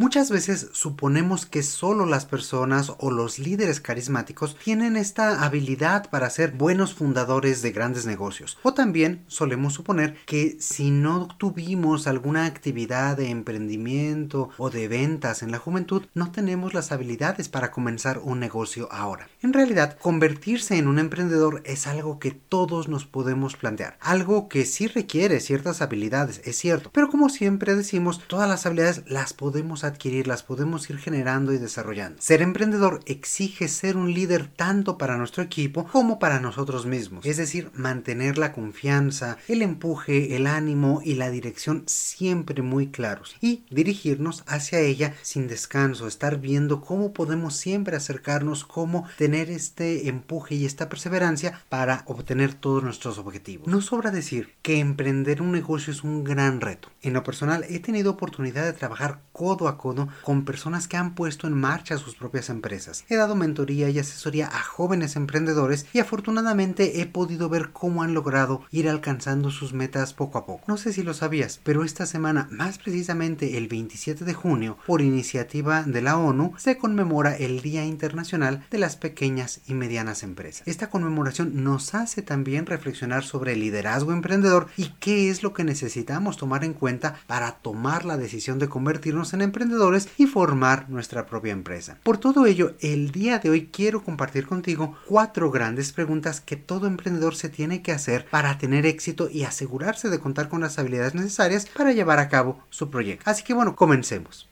Muchas veces suponemos que solo las personas o los líderes carismáticos tienen esta habilidad para ser buenos fundadores de grandes negocios. O también solemos suponer que si no tuvimos alguna actividad de emprendimiento o de ventas en la juventud, no tenemos las habilidades para comenzar un negocio ahora. En realidad, convertirse en un emprendedor es algo que todos nos podemos plantear. Algo que sí requiere ciertas habilidades, es cierto. Pero como siempre decimos, todas las habilidades las podemos las podemos ir generando y desarrollando. Ser emprendedor exige ser un líder tanto para nuestro equipo como para nosotros mismos, es decir, mantener la confianza, el empuje, el ánimo y la dirección siempre muy claros y dirigirnos hacia ella sin descanso, estar viendo cómo podemos siempre acercarnos, cómo tener este empuje y esta perseverancia para obtener todos nuestros objetivos. No sobra decir que emprender un negocio es un gran reto. En lo personal he tenido oportunidad de trabajar codo a con personas que han puesto en marcha sus propias empresas. He dado mentoría y asesoría a jóvenes emprendedores y afortunadamente he podido ver cómo han logrado ir alcanzando sus metas poco a poco. No sé si lo sabías, pero esta semana, más precisamente el 27 de junio, por iniciativa de la ONU, se conmemora el Día Internacional de las Pequeñas y Medianas Empresas. Esta conmemoración nos hace también reflexionar sobre el liderazgo emprendedor y qué es lo que necesitamos tomar en cuenta para tomar la decisión de convertirnos en emprendedores y formar nuestra propia empresa. Por todo ello, el día de hoy quiero compartir contigo cuatro grandes preguntas que todo emprendedor se tiene que hacer para tener éxito y asegurarse de contar con las habilidades necesarias para llevar a cabo su proyecto. Así que bueno, comencemos.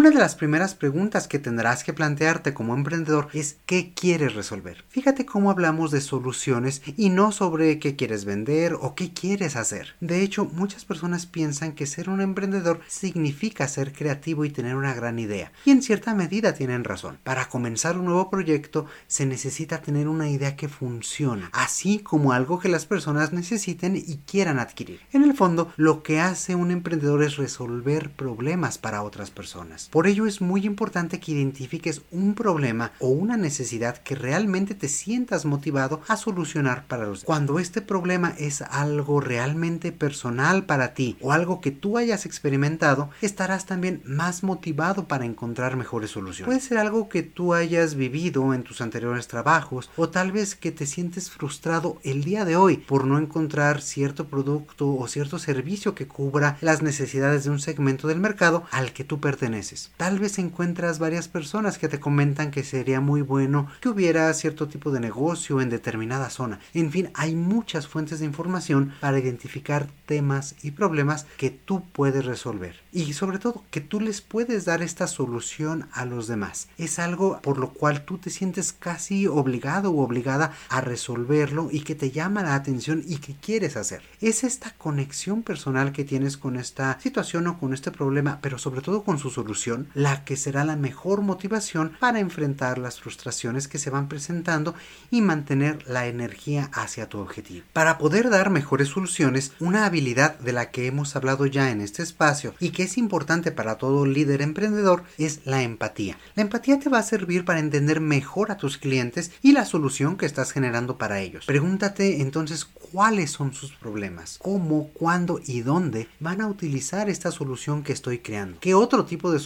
Una de las primeras preguntas que tendrás que plantearte como emprendedor es ¿qué quieres resolver? Fíjate cómo hablamos de soluciones y no sobre qué quieres vender o qué quieres hacer. De hecho, muchas personas piensan que ser un emprendedor significa ser creativo y tener una gran idea. Y en cierta medida tienen razón. Para comenzar un nuevo proyecto se necesita tener una idea que funcione, así como algo que las personas necesiten y quieran adquirir. En el fondo, lo que hace un emprendedor es resolver problemas para otras personas. Por ello es muy importante que identifiques un problema o una necesidad que realmente te sientas motivado a solucionar para los Cuando este problema es algo realmente personal para ti o algo que tú hayas experimentado, estarás también más motivado para encontrar mejores soluciones. Puede ser algo que tú hayas vivido en tus anteriores trabajos o tal vez que te sientes frustrado el día de hoy por no encontrar cierto producto o cierto servicio que cubra las necesidades de un segmento del mercado al que tú perteneces. Tal vez encuentras varias personas que te comentan que sería muy bueno que hubiera cierto tipo de negocio en determinada zona. En fin, hay muchas fuentes de información para identificar temas y problemas que tú puedes resolver. Y sobre todo que tú les puedes dar esta solución a los demás. Es algo por lo cual tú te sientes casi obligado o obligada a resolverlo y que te llama la atención y que quieres hacer. Es esta conexión personal que tienes con esta situación o con este problema, pero sobre todo con su solución la que será la mejor motivación para enfrentar las frustraciones que se van presentando y mantener la energía hacia tu objetivo. Para poder dar mejores soluciones, una habilidad de la que hemos hablado ya en este espacio y que es importante para todo líder emprendedor es la empatía. La empatía te va a servir para entender mejor a tus clientes y la solución que estás generando para ellos. Pregúntate entonces cuáles son sus problemas, cómo, cuándo y dónde van a utilizar esta solución que estoy creando. ¿Qué otro tipo de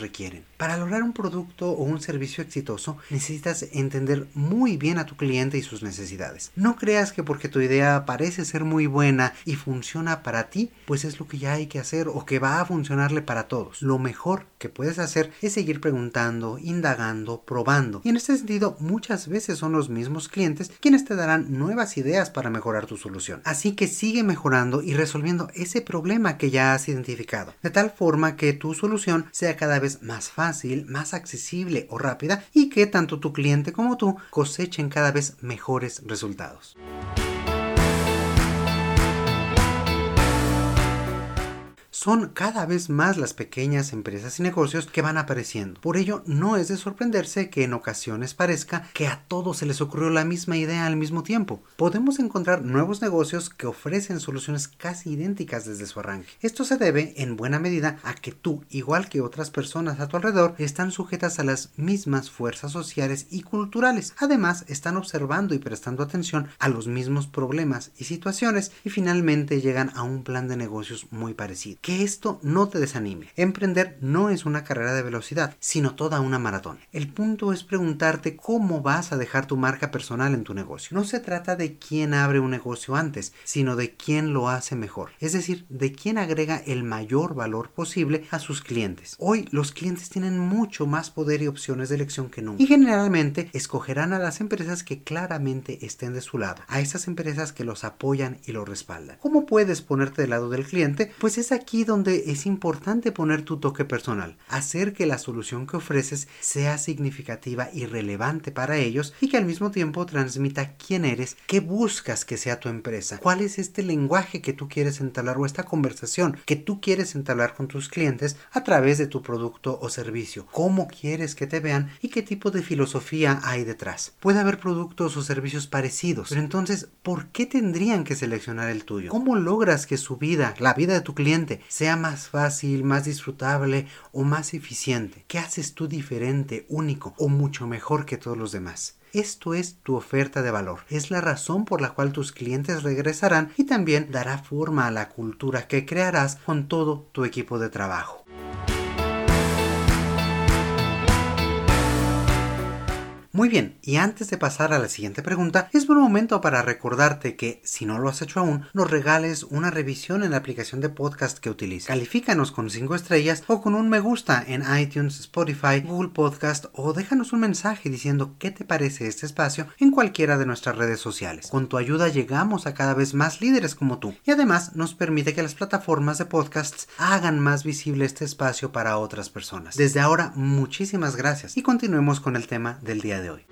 requieren? Para lograr un producto o un servicio exitoso necesitas entender muy bien a tu cliente y sus necesidades. No creas que porque tu idea parece ser muy buena y funciona para ti, pues es lo que ya hay que hacer o que va a funcionarle para todos. Lo mejor que puedes hacer es seguir preguntando, indagando, probando. Y en este sentido, muchas veces son los mismos clientes quienes te darán nuevas ideas para mejorar tu solución. Así que sigue mejorando y resolviendo ese problema que ya has identificado, de tal forma que tu solución sea cada vez más fácil, más accesible o rápida y que tanto tu cliente como tú cosechen cada vez mejores resultados. Son cada vez más las pequeñas empresas y negocios que van apareciendo. Por ello, no es de sorprenderse que en ocasiones parezca que a todos se les ocurrió la misma idea al mismo tiempo. Podemos encontrar nuevos negocios que ofrecen soluciones casi idénticas desde su arranque. Esto se debe, en buena medida, a que tú, igual que otras personas a tu alrededor, están sujetas a las mismas fuerzas sociales y culturales. Además, están observando y prestando atención a los mismos problemas y situaciones y finalmente llegan a un plan de negocios muy parecido. Que esto no te desanime. Emprender no es una carrera de velocidad, sino toda una maratón. El punto es preguntarte cómo vas a dejar tu marca personal en tu negocio. No se trata de quién abre un negocio antes, sino de quién lo hace mejor. Es decir, de quién agrega el mayor valor posible a sus clientes. Hoy los clientes tienen mucho más poder y opciones de elección que nunca. Y generalmente escogerán a las empresas que claramente estén de su lado, a esas empresas que los apoyan y los respaldan. ¿Cómo puedes ponerte del lado del cliente? Pues es aquí donde es importante poner tu toque personal, hacer que la solución que ofreces sea significativa y relevante para ellos y que al mismo tiempo transmita quién eres, qué buscas que sea tu empresa, cuál es este lenguaje que tú quieres entablar o esta conversación que tú quieres entablar con tus clientes a través de tu producto o servicio, cómo quieres que te vean y qué tipo de filosofía hay detrás. Puede haber productos o servicios parecidos, pero entonces, ¿por qué tendrían que seleccionar el tuyo? ¿Cómo logras que su vida, la vida de tu cliente, sea más fácil, más disfrutable o más eficiente? ¿Qué haces tú diferente, único o mucho mejor que todos los demás? Esto es tu oferta de valor. Es la razón por la cual tus clientes regresarán y también dará forma a la cultura que crearás con todo tu equipo de trabajo. Muy bien, y antes de pasar a la siguiente pregunta, es buen momento para recordarte que, si no lo has hecho aún, nos regales una revisión en la aplicación de podcast que utilices. Califícanos con 5 estrellas o con un me gusta en iTunes, Spotify, Google Podcast o déjanos un mensaje diciendo qué te parece este espacio en cualquiera de nuestras redes sociales. Con tu ayuda llegamos a cada vez más líderes como tú y además nos permite que las plataformas de podcasts hagan más visible este espacio para otras personas. Desde ahora, muchísimas gracias y continuemos con el tema del de hoy.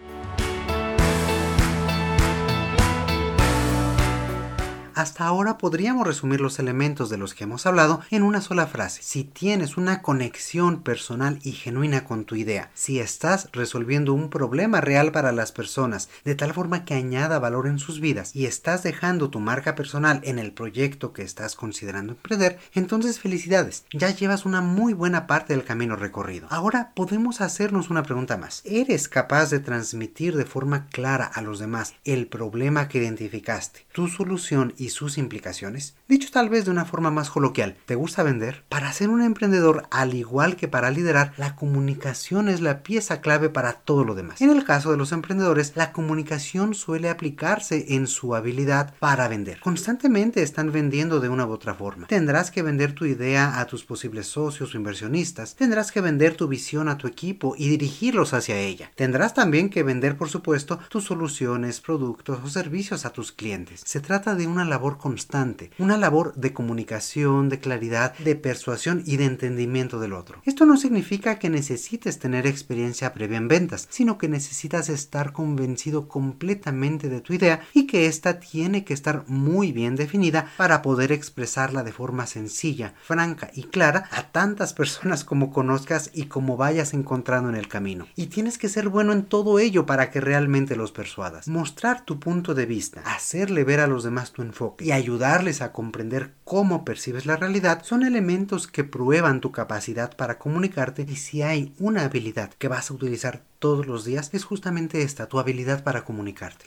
Hasta ahora podríamos resumir los elementos de los que hemos hablado en una sola frase. Si tienes una conexión personal y genuina con tu idea, si estás resolviendo un problema real para las personas de tal forma que añada valor en sus vidas y estás dejando tu marca personal en el proyecto que estás considerando emprender, entonces felicidades, ya llevas una muy buena parte del camino recorrido. Ahora podemos hacernos una pregunta más. ¿Eres capaz de transmitir de forma clara a los demás el problema que identificaste, tu solución y sus implicaciones? Dicho tal vez de una forma más coloquial, ¿te gusta vender? Para ser un emprendedor, al igual que para liderar, la comunicación es la pieza clave para todo lo demás. En el caso de los emprendedores, la comunicación suele aplicarse en su habilidad para vender. Constantemente están vendiendo de una u otra forma. Tendrás que vender tu idea a tus posibles socios o inversionistas. Tendrás que vender tu visión a tu equipo y dirigirlos hacia ella. Tendrás también que vender, por supuesto, tus soluciones, productos o servicios a tus clientes. Se trata de una labor constante, una labor de comunicación, de claridad, de persuasión y de entendimiento del otro. Esto no significa que necesites tener experiencia previa en ventas, sino que necesitas estar convencido completamente de tu idea y que ésta tiene que estar muy bien definida para poder expresarla de forma sencilla, franca y clara a tantas personas como conozcas y como vayas encontrando en el camino. Y tienes que ser bueno en todo ello para que realmente los persuadas. Mostrar tu punto de vista, hacerle ver a los demás tu enfoque y ayudarles a comprender cómo percibes la realidad son elementos que prueban tu capacidad para comunicarte y si hay una habilidad que vas a utilizar todos los días es justamente esta, tu habilidad para comunicarte.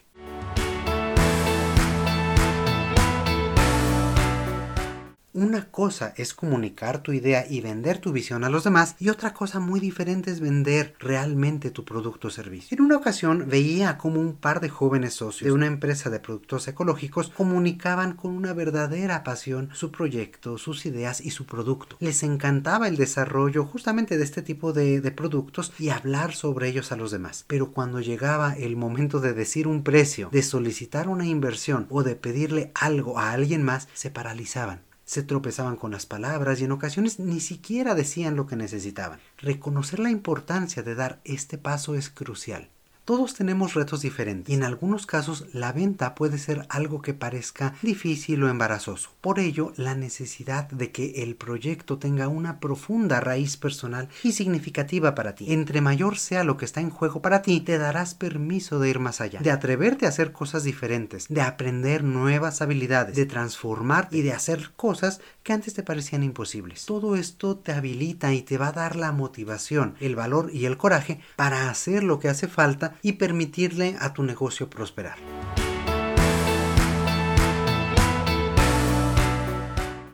Una cosa es comunicar tu idea y vender tu visión a los demás y otra cosa muy diferente es vender realmente tu producto o servicio. En una ocasión veía como un par de jóvenes socios de una empresa de productos ecológicos comunicaban con una verdadera pasión su proyecto, sus ideas y su producto. Les encantaba el desarrollo justamente de este tipo de, de productos y hablar sobre ellos a los demás. Pero cuando llegaba el momento de decir un precio, de solicitar una inversión o de pedirle algo a alguien más, se paralizaban se tropezaban con las palabras y en ocasiones ni siquiera decían lo que necesitaban. Reconocer la importancia de dar este paso es crucial. Todos tenemos retos diferentes y en algunos casos la venta puede ser algo que parezca difícil o embarazoso. Por ello, la necesidad de que el proyecto tenga una profunda raíz personal y significativa para ti. Entre mayor sea lo que está en juego para ti, te darás permiso de ir más allá, de atreverte a hacer cosas diferentes, de aprender nuevas habilidades, de transformar y de hacer cosas que antes te parecían imposibles. Todo esto te habilita y te va a dar la motivación, el valor y el coraje para hacer lo que hace falta y permitirle a tu negocio prosperar.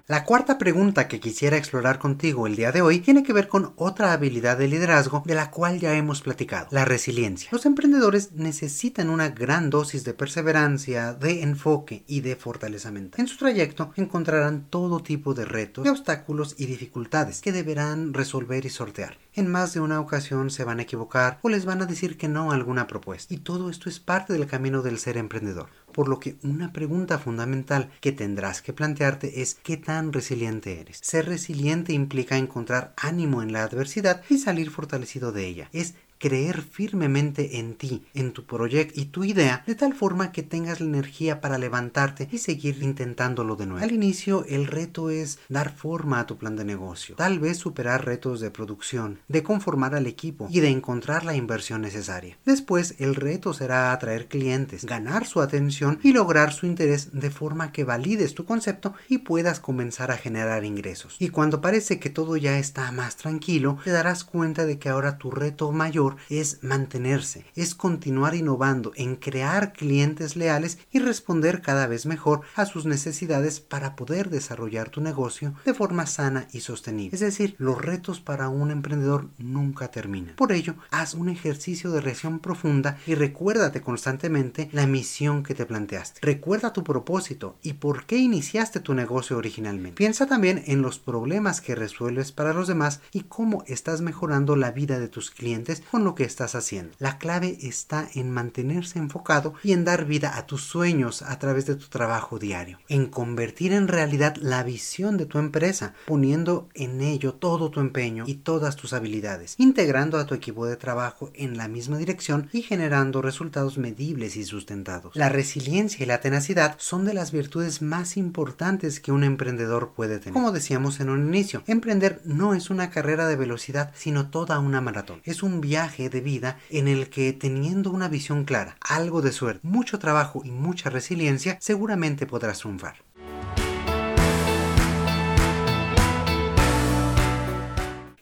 La cuarta pregunta que quisiera explorar contigo el día de hoy tiene que ver con otra habilidad de liderazgo de la cual ya hemos platicado, la resiliencia. Los emprendedores necesitan una gran dosis de perseverancia, de enfoque y de fortaleza mental. En su trayecto encontrarán todo tipo de retos, de obstáculos y dificultades que deberán resolver y sortear. En más de una ocasión se van a equivocar o les van a decir que no a alguna propuesta. Y todo esto es parte del camino del ser emprendedor por lo que una pregunta fundamental que tendrás que plantearte es ¿qué tan resiliente eres? Ser resiliente implica encontrar ánimo en la adversidad y salir fortalecido de ella. Es creer firmemente en ti, en tu proyecto y tu idea, de tal forma que tengas la energía para levantarte y seguir intentándolo de nuevo. Al inicio, el reto es dar forma a tu plan de negocio, tal vez superar retos de producción, de conformar al equipo y de encontrar la inversión necesaria. Después, el reto será atraer clientes, ganar su atención y lograr su interés de forma que valides tu concepto y puedas comenzar a generar ingresos. Y cuando parece que todo ya está más tranquilo, te darás cuenta de que ahora tu reto mayor es mantenerse, es continuar innovando en crear clientes leales y responder cada vez mejor a sus necesidades para poder desarrollar tu negocio de forma sana y sostenible. Es decir, los retos para un emprendedor nunca terminan. Por ello, haz un ejercicio de reacción profunda y recuérdate constantemente la misión que te planteaste. Recuerda tu propósito y por qué iniciaste tu negocio originalmente. Piensa también en los problemas que resuelves para los demás y cómo estás mejorando la vida de tus clientes lo que estás haciendo. La clave está en mantenerse enfocado y en dar vida a tus sueños a través de tu trabajo diario, en convertir en realidad la visión de tu empresa, poniendo en ello todo tu empeño y todas tus habilidades, integrando a tu equipo de trabajo en la misma dirección y generando resultados medibles y sustentados. La resiliencia y la tenacidad son de las virtudes más importantes que un emprendedor puede tener. Como decíamos en un inicio, emprender no es una carrera de velocidad, sino toda una maratón. Es un viaje de vida en el que teniendo una visión clara, algo de suerte, mucho trabajo y mucha resiliencia, seguramente podrás triunfar.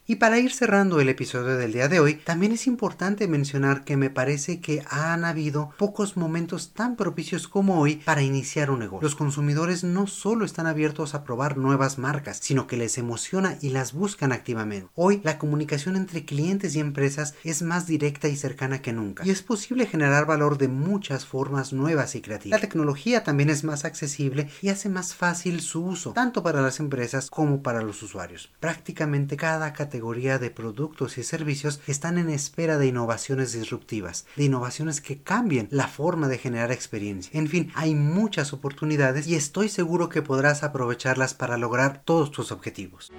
Y para ir cerrando el episodio del día de hoy, también es importante mencionar que me parece que han habido pocos momentos tan propicios como hoy para iniciar un negocio. Los consumidores no solo están abiertos a probar nuevas marcas, sino que les emociona y las buscan activamente. Hoy la comunicación entre clientes y empresas es más directa y cercana que nunca, y es posible generar valor de muchas formas nuevas y creativas. La tecnología también es más accesible y hace más fácil su uso, tanto para las empresas como para los usuarios. Prácticamente cada categoría de productos y servicios están en espera de innovaciones disruptivas, de innovaciones que cambien la forma de generar experiencia. En fin, hay muchas oportunidades y estoy seguro que podrás aprovecharlas para lograr todos tus objetivos.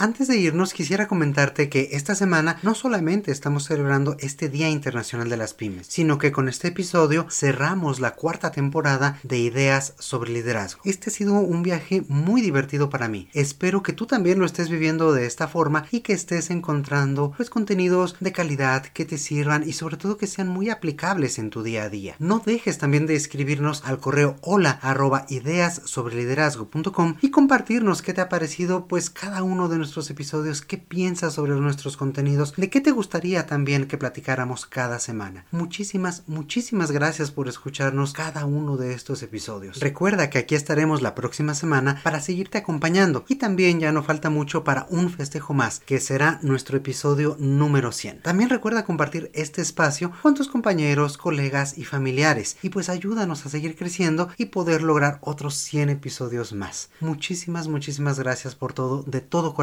Antes de irnos, quisiera comentarte que esta semana no solamente estamos celebrando este Día Internacional de las Pymes, sino que con este episodio cerramos la cuarta temporada de Ideas sobre Liderazgo. Este ha sido un viaje muy divertido para mí. Espero que tú también lo estés viviendo de esta forma y que estés encontrando pues contenidos de calidad que te sirvan y sobre todo que sean muy aplicables en tu día a día. No dejes también de escribirnos al correo hola arroba ideas y compartirnos qué te ha parecido pues cada uno de nuestros nuestros episodios, qué piensas sobre nuestros contenidos, de qué te gustaría también que platicáramos cada semana. Muchísimas, muchísimas gracias por escucharnos cada uno de estos episodios. Recuerda que aquí estaremos la próxima semana para seguirte acompañando y también ya no falta mucho para un festejo más, que será nuestro episodio número 100. También recuerda compartir este espacio con tus compañeros, colegas y familiares y pues ayúdanos a seguir creciendo y poder lograr otros 100 episodios más. Muchísimas, muchísimas gracias por todo, de todo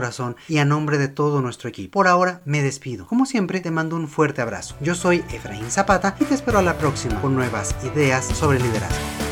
y a nombre de todo nuestro equipo. Por ahora me despido. Como siempre, te mando un fuerte abrazo. Yo soy Efraín Zapata y te espero a la próxima con nuevas ideas sobre liderazgo.